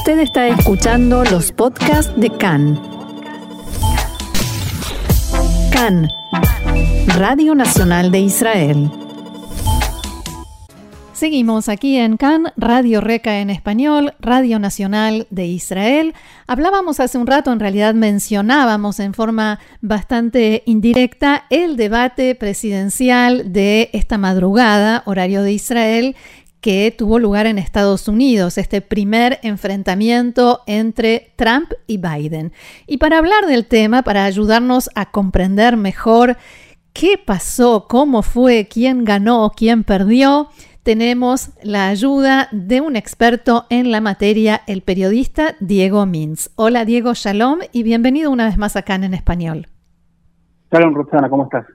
Usted está escuchando los podcasts de CAN. CAN, Radio Nacional de Israel. Seguimos aquí en CAN, Radio Reca en español, Radio Nacional de Israel. Hablábamos hace un rato, en realidad mencionábamos en forma bastante indirecta el debate presidencial de esta madrugada, horario de Israel, que tuvo lugar en Estados Unidos, este primer enfrentamiento entre Trump y Biden. Y para hablar del tema, para ayudarnos a comprender mejor qué pasó, cómo fue, quién ganó, quién perdió, tenemos la ayuda de un experto en la materia, el periodista Diego Mins. Hola Diego, shalom y bienvenido una vez más acá en Español. Shalom Roxana, ¿cómo estás?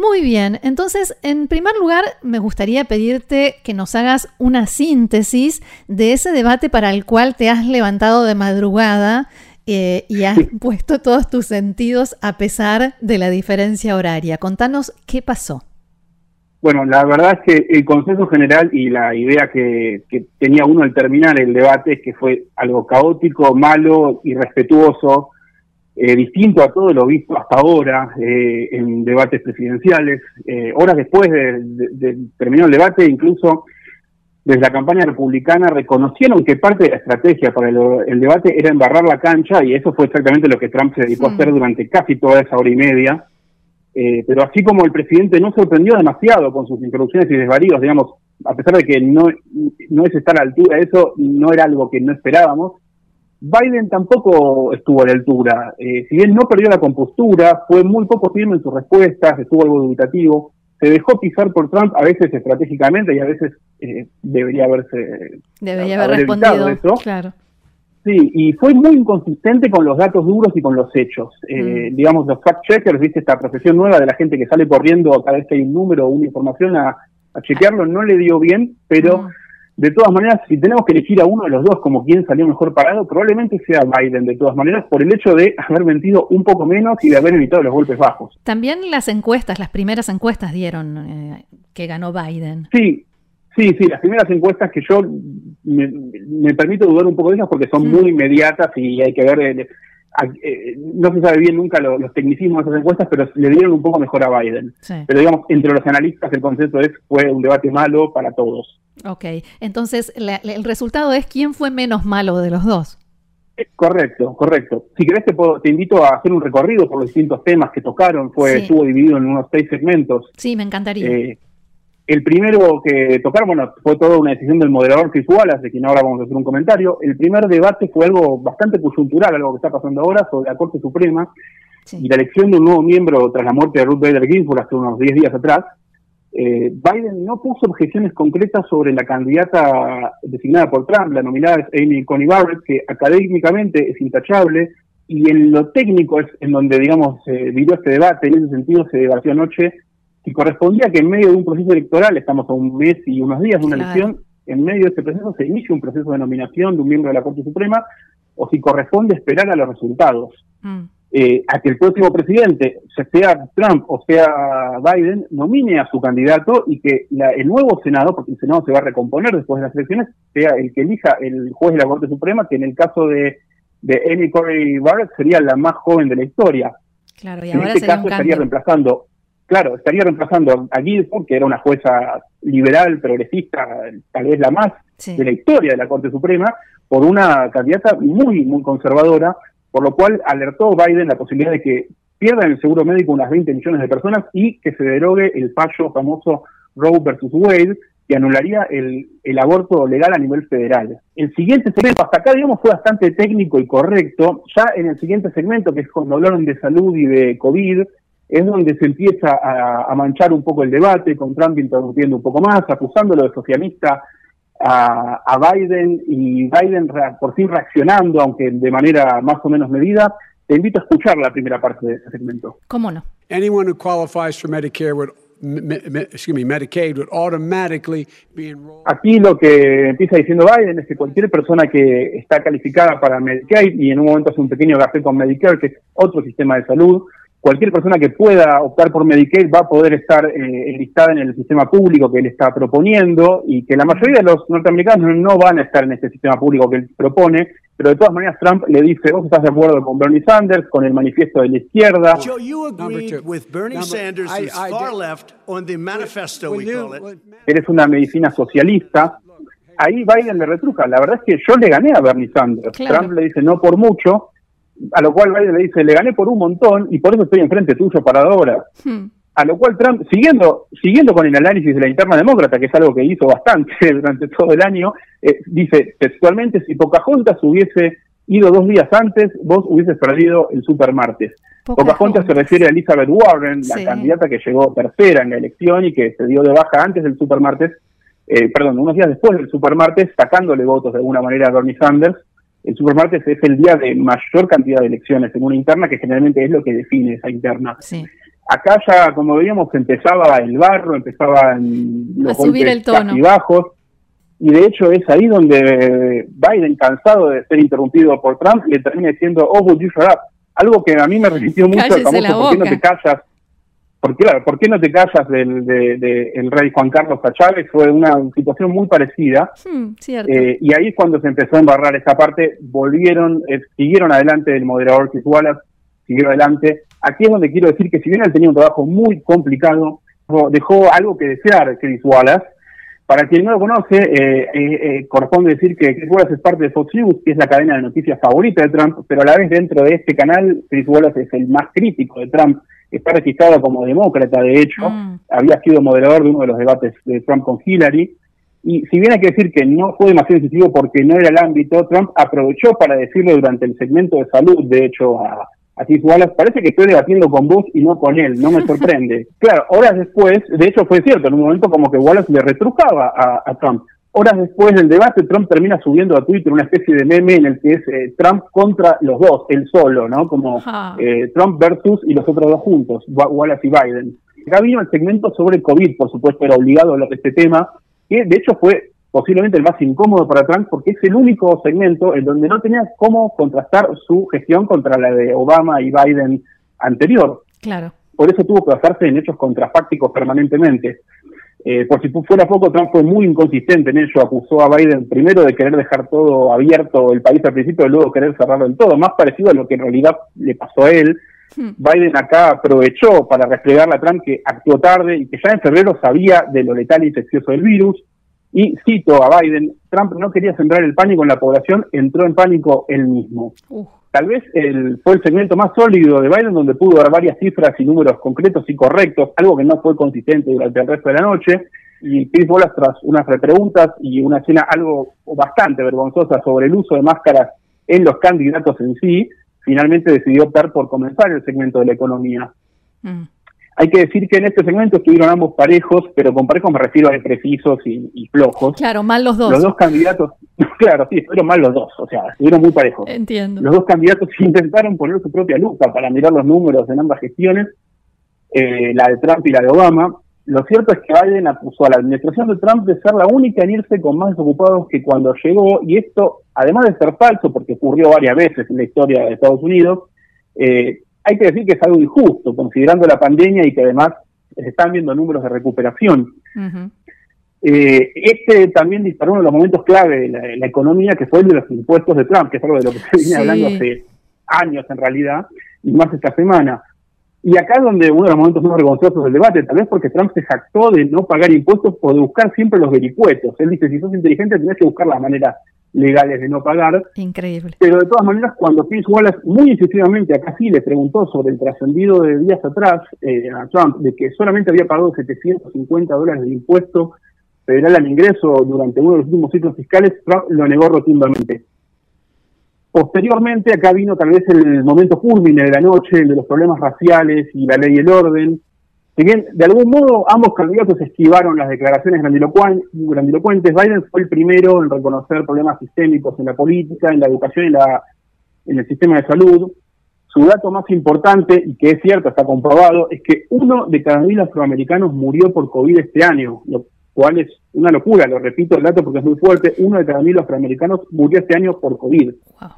Muy bien, entonces en primer lugar me gustaría pedirte que nos hagas una síntesis de ese debate para el cual te has levantado de madrugada eh, y has puesto todos tus sentidos a pesar de la diferencia horaria. Contanos qué pasó. Bueno, la verdad es que el consenso general y la idea que, que tenía uno al terminar el debate es que fue algo caótico, malo, irrespetuoso, eh, distinto a todo lo visto hasta ahora eh, en debates presidenciales. Eh, horas después de, de, terminar el debate, incluso desde la campaña republicana reconocieron que parte de la estrategia para el, debate era embarrar la cancha y eso fue exactamente lo que Trump se dedicó a hacer durante casi toda esa hora y media. pero así como el presidente no sorprendió demasiado con sus introducciones y desvaríos, digamos, a pesar de que no, no es estar a la altura, eso no era algo que no esperábamos, Biden tampoco estuvo a la altura. Eh, si bien no perdió la compostura, fue muy poco firme en sus respuestas, estuvo algo dubitativo, se dejó pisar por Trump a veces estratégicamente y a veces eh, debería haberse debería haber, respondido eso. Claro. Sí, y fue muy inconsistente con los datos duros y con los hechos. Eh, mm. Digamos, los fact-checkers, viste, esta profesión nueva de la gente que sale corriendo cada vez que hay un número o una información a, chequearlo, no le dio bien, pero... Mm de todas maneras, si tenemos que elegir a uno de los dos como quien salió mejor parado, probablemente sea Biden, de todas maneras, por el hecho de haber mentido un poco menos y de haber evitado los golpes bajos. También las encuestas, las primeras encuestas dieron eh, que ganó Biden. Sí, sí, sí, las primeras encuestas que yo me, permito dudar un poco de ellas porque son mm. muy inmediatas y hay que ver... Eh, eh, no se sabe bien nunca los, tecnicismos de esas encuestas, pero le dieron un poco mejor a Biden. Pero digamos, entre los analistas el consenso es fue un debate malo para todos. Ok, entonces el resultado es quién fue menos malo de los dos. Eh, correcto, correcto. Si querés te, te invito a hacer un recorrido por los distintos temas que tocaron. Fue estuvo dividido en unos seis segmentos. Sí, me encantaría. Eh, el primero que tocaron, bueno, fue toda una decisión del moderador Chris de quien ahora vamos a hacer un comentario. El primer debate fue algo bastante coyuntural, algo que está pasando ahora sobre la Corte Suprema y la elección de un nuevo miembro tras la muerte de Ruth Bader Ginsburg hace unos 10 días atrás. Eh, Biden no puso objeciones concretas sobre la candidata designada por Trump, la nominada es Amy Coney Barrett, que académicamente es intachable, y en lo técnico es en donde, digamos, se vivió este debate, en ese sentido se debatió anoche, si correspondía que en medio de un proceso electoral, estamos a un mes y unos días de una elección, en medio de ese proceso se inicia un proceso de nominación de un miembro de la Corte Suprema, o si corresponde esperar a los resultados. Mm. Eh, a que el próximo presidente, sea Trump o sea Biden, nomine a su candidato y que el nuevo Senado, porque el Senado se va a recomponer después de las elecciones, sea el que elija el juez de la Corte Suprema, que en el caso de, de Amy Corey Barrett sería la más joven de la historia. Claro, y en este caso estaría reemplazando, claro, estaría reemplazando a Ginsburg, que era una jueza liberal, progresista, tal vez la más de la historia de la Corte Suprema, por una candidata muy, muy conservadora, por lo cual alertó Biden la posibilidad de que pierdan el seguro médico unas 20 millones de personas y que se derogue el fallo famoso Roe versus Wade, que anularía el, el, aborto legal a nivel federal. El siguiente segmento, hasta acá, digamos, fue bastante técnico y correcto. Ya en el siguiente segmento, que es cuando hablaron de salud y de COVID, es donde se empieza a, a manchar un poco el debate, con Trump interrumpiendo un poco más, acusándolo de socialista a, Biden y Biden por fin reaccionando, aunque de manera más o menos medida. Te invito a escuchar la primera parte de ese segmento. ¿Cómo no? Anyone who qualifies for Medicare would excuse me, Medicaid would automatically be enrolled. Aquí lo que empieza diciendo Biden es que cualquier persona que está calificada para Medicaid y en un momento hace un pequeño café con Medicare, que es otro sistema de salud, cualquier persona que pueda optar por Medicaid va a poder estar eh, enlistada en el sistema público que él está proponiendo y que la mayoría de los norteamericanos no van a estar en este sistema público que él propone pero de todas maneras Trump le dice, vos estás de acuerdo con Bernie Sanders, con el manifiesto de la izquierda. Eres una medicina socialista. Ahí Biden le retruca. La verdad es que yo le gané a Bernie Sanders. Trump le dice no por mucho, a lo cual Biden le dice, le gané por un montón y por eso estoy enfrente tuyo para ahora. Hmm. A lo cual Trump, siguiendo, siguiendo con el análisis de la interna demócrata, que es algo que hizo bastante durante todo el año, eh, dice textualmente, si Pocahontas hubiese ido dos días antes, vos hubieses perdido el supermartes. Pocahontas se refiere a Elizabeth Warren, la candidata que llegó tercera en la elección y que se dio de baja antes del supermartes, eh, perdón, unos días después del supermartes, sacándole votos de alguna manera a Bernie Sanders. El supermartes es el día de mayor cantidad de elecciones en una interna, que generalmente es lo que define esa interna. Sí. Acá ya, como veíamos, empezaba el barro, empezaban los a subir el tono. bajos, y de hecho es ahí donde Biden, cansado de ser interrumpido por Trump, le termina diciendo, oh, would you shut up? Algo que a mí me resistió mucho el famoso, ¿por qué no te callas? Porque, claro, ¿por qué no te callas del de, el rey Juan Carlos a Chávez? Fue una situación muy parecida. Hmm, eh, y ahí es cuando se empezó a embarrar esa parte, volvieron, eh, siguieron adelante el moderador Chris Wallace, siguieron adelante. Aquí es donde quiero decir que si bien él tenía un trabajo muy complicado, dejó algo que desear Chris Wallace. Para quien no lo conoce, eh, eh, corresponde decir que Chris Wallace es parte de Fox News, que es la cadena de noticias favorita de Trump, pero a la vez dentro de este canal, Chris Wallace es el más crítico de Trump. Está registrado como demócrata, de hecho, mm. había sido moderador de uno de los debates de Trump con Hillary. Y si bien hay que decir que no fue demasiado decisivo porque no era el ámbito, Trump aprovechó para decirlo durante el segmento de salud, de hecho, a, Así Wallace, parece que estoy debatiendo con vos y no con él, no me sorprende. claro, horas después, de hecho fue cierto, en un momento como que Wallace le retrucaba a, Trump. Horas después del debate, Trump termina subiendo a Twitter una especie de meme en el que es eh, Trump contra los dos, él solo, ¿no? Como eh, Trump versus y los otros dos juntos, Wallace y Biden. Acá vino el segmento sobre COVID, por supuesto, era obligado a hablar de este tema, que de hecho fue posiblemente el más incómodo para Trump porque es el único segmento en donde no tenía cómo contrastar su gestión contra la de Obama y Biden anterior. Claro. Por eso tuvo que basarse en hechos contrafácticos permanentemente. Eh, por si fuera poco, Trump fue muy inconsistente en ello. Acusó a Biden primero de querer dejar todo abierto el país al principio y luego querer cerrarlo en todo, más parecido a lo que en realidad le pasó a él. Hmm. Biden acá aprovechó para resplegar a Trump que actuó tarde y que ya en febrero sabía de lo letal y infeccioso del virus y cito a Biden, Trump no quería sembrar el pánico en la población, entró en pánico él mismo. Tal vez el, fue el segmento más sólido de Biden donde pudo dar varias cifras y números concretos y correctos, algo que no fue consistente durante el resto de la noche. Y Chris Wallace, tras unas repreguntas y una escena algo bastante vergonzosa sobre el uso de máscaras en los candidatos en sí, finalmente decidió optar por comenzar el segmento de la economía. Mm. Hay que decir que en este segmento estuvieron ambos parejos, pero con parejos me refiero a precisos y, flojos. Claro, mal los dos. Los dos candidatos, claro, sí, estuvieron mal los dos, o sea, estuvieron muy parejos. Entiendo. Los dos candidatos intentaron poner su propia lupa para mirar los números en ambas gestiones, eh, la de Trump y la de Obama. Lo cierto es que Biden acusó a la administración de Trump de ser la única en irse con más desocupados que cuando llegó, y esto, además de ser falso, porque ocurrió varias veces en la historia de Estados Unidos, eh, hay que decir que es algo injusto, considerando la pandemia y que además se están viendo números de recuperación. Eh, este también disparó uno de los momentos clave de la, economía, que fue el de los impuestos de Trump, que es algo de lo que se viene hablando hace años en realidad, y más esta semana. Y acá es donde uno de los momentos más vergonzosos del debate, tal vez porque Trump se jactó de no pagar impuestos o de buscar siempre los vericuetos. Él dice, si sos inteligente tenés que buscar las maneras legales de no pagar. Increíble. Pero de todas maneras, cuando Chris Wallace muy incisivamente acá sí le preguntó sobre el trascendido de días atrás eh, a Trump, de que solamente había pagado 750 dólares de impuesto federal al ingreso durante uno de los últimos ciclos fiscales, Trump lo negó rotundamente. Posteriormente, acá vino tal vez el momento culmine de la noche, el de los problemas raciales y la ley y el orden, si bien, de algún modo, ambos candidatos esquivaron las declaraciones grandilocuentes, Biden fue el primero en reconocer problemas sistémicos en la política, en la educación y la, en el sistema de salud. Su dato más importante, y que es cierto, está comprobado, es que uno de cada mil afroamericanos murió por COVID este año, lo cual es una locura, lo repito el dato porque es muy fuerte, uno de cada mil afroamericanos murió este año por COVID. Wow.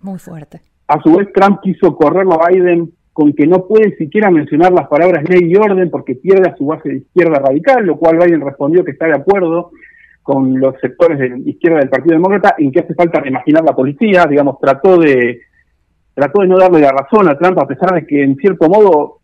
Muy fuerte. A su vez, Trump quiso correrlo a Biden con que no puede siquiera mencionar las palabras ley y orden porque pierde a su base de izquierda radical, lo cual Biden respondió que está de acuerdo con los sectores de izquierda del Partido Demócrata en que hace falta reimaginar la policía, digamos, trató de trató de no darle la razón a Trump a pesar de que en cierto modo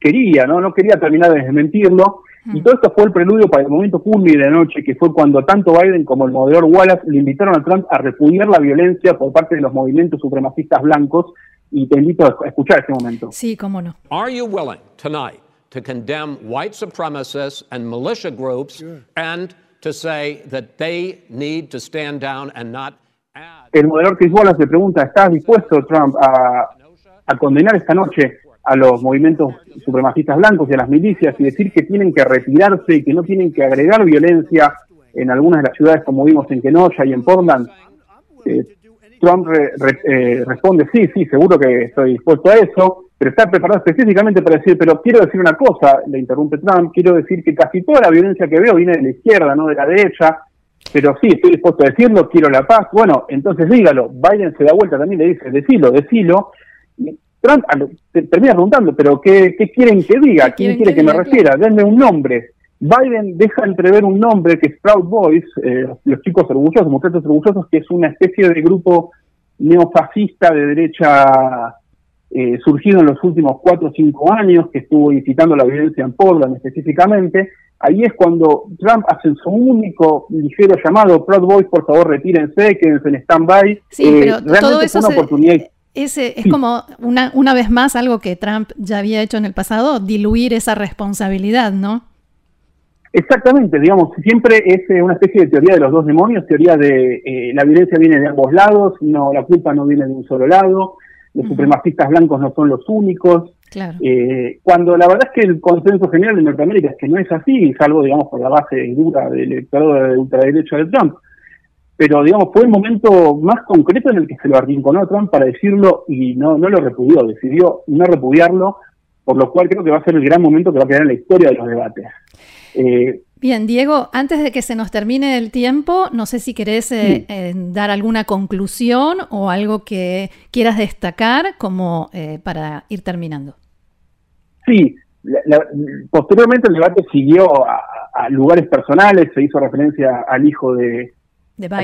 quería, ¿no? No quería terminar de desmentirlo. Y todo esto fue el preludio para el momento culmine de la noche, que fue cuando tanto Biden como el moderador Wallace le invitaron a Trump a repudiar la violencia por parte de los movimientos supremacistas blancos. Y te invito a escuchar ese momento. Sí, cómo no. Are you willing tonight to condemn white supremacists and militia groups and to say that they need to stand down and not el moderador Chris Wallace le pregunta, ¿estás dispuesto, Trump, a, a condenar esta noche a los movimientos supremacistas blancos y a las milicias y decir que tienen que retirarse y que no tienen que agregar violencia en algunas de las ciudades como vimos en Kenosha y en Portland. Eh, Trump eh, responde, sí, sí, seguro que estoy dispuesto a eso, pero está preparado específicamente para decir, pero quiero decir una cosa, le interrumpe Trump, quiero decir que casi toda la violencia que veo viene de la izquierda, no de la derecha, pero sí, estoy dispuesto a decirlo, quiero la paz. Bueno, entonces dígalo. Biden se da vuelta también le dice, decilo, decilo. Trump termina preguntando, pero ¿qué, quieren que diga? ¿Quién quiere que, me refiera? Denme un nombre. Biden deja entrever un nombre que es Proud Boys, eh, los chicos orgullosos, muchachos orgullosos, que es una especie de grupo neofascista de derecha eh, surgido en los últimos cuatro o cinco años, que estuvo incitando la violencia en Portland específicamente. Ahí es cuando Trump hace su único ligero llamado, Proud Boys, por favor, retírense, quédense en stand-by. Sí, pero eh, todo eso es una oportunidad. Ese es como una, una vez más algo que Trump ya había hecho en el pasado, diluir esa responsabilidad, ¿no? Exactamente, digamos, siempre es eh, una especie de teoría de los dos demonios, teoría de eh, la violencia viene de ambos lados, no, la culpa no viene de un solo lado, los supremacistas blancos no son los únicos. Eh, cuando la verdad es que el consenso general de Norteamérica es que no es así, salvo, digamos, por la base dura del electorado de ultraderecha de Trump. Pero, digamos, fue el momento más concreto en el que se lo arrinconó Trump para decirlo y no, no lo repudió, decidió no repudiarlo, por lo cual creo que va a ser el gran momento que va a quedar en la historia de los debates. Eh, Bien, Diego, antes de que se nos termine el tiempo, no sé si querés eh, eh, dar alguna conclusión o algo que quieras destacar como para ir terminando. Sí, posteriormente el debate siguió a, lugares personales, se hizo referencia al hijo de,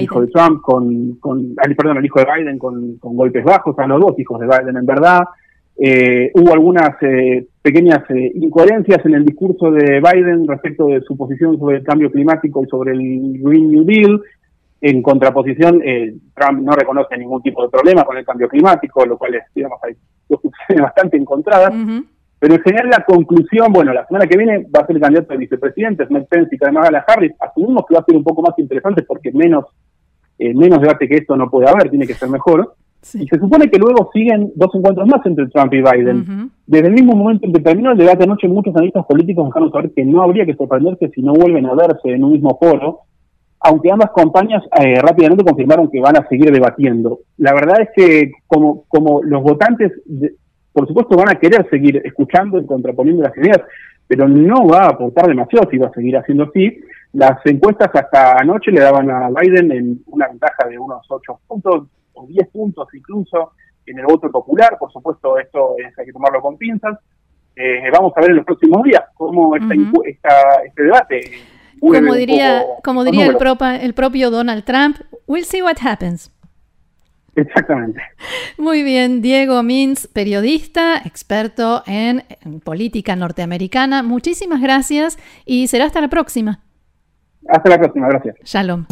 hijo de Trump con, con perdón, al hijo de Biden con, con golpes bajos, a los dos hijos de Biden en verdad. Eh, hubo algunas eh, pequeñas eh, incoherencias en el discurso de Biden respecto de su posición sobre el cambio climático y sobre el Green New Deal. En contraposición, Trump no reconoce ningún tipo de problema con el cambio climático, lo cual es, digamos, hay dos bastante encontradas. Pero en general la conclusión, bueno, la semana que viene va a ser el candidato de vicepresidente, Mike Pence y además la Harris. Asumimos que va a ser un poco más interesante porque menos, menos debate que esto no puede haber, tiene que ser mejor. Y se supone que luego siguen dos encuentros más entre Trump y Biden. Desde el mismo momento en que terminó el debate anoche, muchos analistas políticos dejaron saber que no habría que sorprenderse si no vuelven a verse en un mismo foro, aunque ambas compañías eh, rápidamente confirmaron que van a seguir debatiendo. La verdad es que como, como los votantes, por supuesto, van a querer seguir escuchando y contraponiendo las ideas, pero no va a aportar demasiado si va a seguir haciendo así. Las encuestas hasta anoche le daban a Biden en una ventaja de unos 8 puntos, o 10 puntos incluso en el voto popular. Por supuesto, esto es, hay que tomarlo con pinzas. Eh, vamos a ver en los próximos días cómo está este debate. Como diría, como diría el, el propio Donald Trump, we'll see what happens. Exactamente. Muy bien, Diego Mins, periodista, experto en, política norteamericana. Muchísimas gracias y será hasta la próxima. Hasta la próxima, gracias. Shalom.